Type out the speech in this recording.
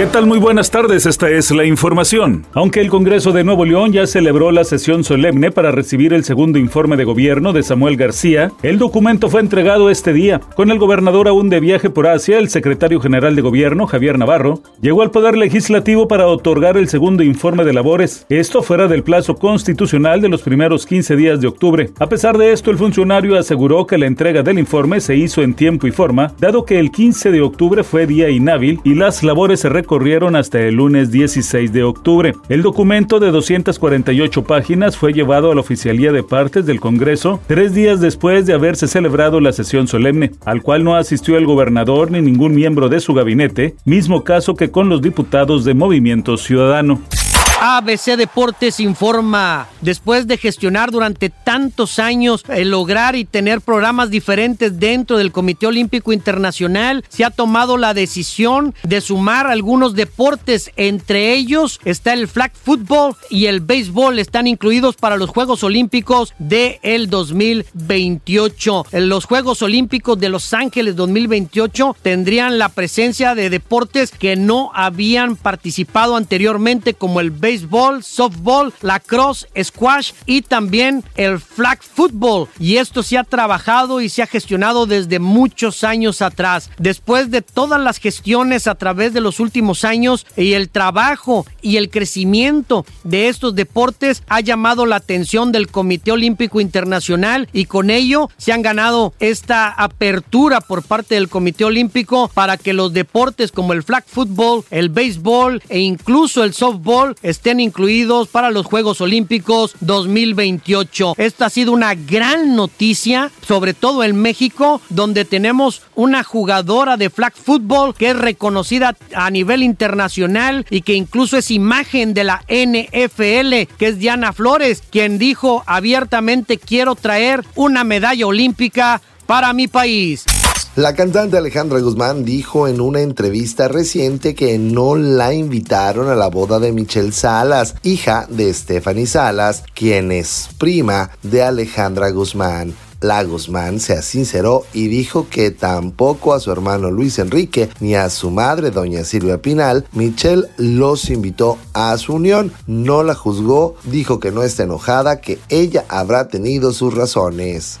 ¿Qué tal? Muy buenas tardes, esta es la información. Aunque el Congreso de Nuevo León ya celebró la sesión solemne para recibir el segundo informe de gobierno de Samuel García, el documento fue entregado este día. Con el gobernador aún de viaje por Asia, el secretario general de gobierno, Javier Navarro, llegó al Poder Legislativo para otorgar el segundo informe de labores, esto fuera del plazo constitucional de los primeros 15 días de octubre. A pesar de esto, el funcionario aseguró que la entrega del informe se hizo en tiempo y forma, dado que el 15 de octubre fue día inhábil y las labores se corrieron hasta el lunes 16 de octubre. El documento de 248 páginas fue llevado a la Oficialía de Partes del Congreso tres días después de haberse celebrado la sesión solemne, al cual no asistió el gobernador ni ningún miembro de su gabinete, mismo caso que con los diputados de Movimiento Ciudadano. ABC Deportes informa, después de gestionar durante tantos años el lograr y tener programas diferentes dentro del Comité Olímpico Internacional, se ha tomado la decisión de sumar algunos deportes, entre ellos está el flag football y el béisbol, están incluidos para los Juegos Olímpicos de el 2028. Los Juegos Olímpicos de Los Ángeles 2028 tendrían la presencia de deportes que no habían participado anteriormente como el béisbol béisbol, softball, lacrosse, squash y también el flag football. Y esto se ha trabajado y se ha gestionado desde muchos años atrás. Después de todas las gestiones a través de los últimos años y el trabajo y el crecimiento de estos deportes ha llamado la atención del Comité Olímpico Internacional y con ello se han ganado esta apertura por parte del Comité Olímpico para que los deportes como el flag football, el béisbol e incluso el softball estén incluidos para los Juegos Olímpicos 2028. Esta ha sido una gran noticia, sobre todo en México, donde tenemos una jugadora de flag football que es reconocida a nivel internacional y que incluso es imagen de la NFL, que es Diana Flores, quien dijo abiertamente quiero traer una medalla olímpica para mi país. La cantante Alejandra Guzmán dijo en una entrevista reciente que no la invitaron a la boda de Michelle Salas, hija de Stephanie Salas, quien es prima de Alejandra Guzmán. La Guzmán se sinceró y dijo que tampoco a su hermano Luis Enrique ni a su madre, doña Silvia Pinal, Michelle los invitó a su unión. No la juzgó, dijo que no está enojada, que ella habrá tenido sus razones.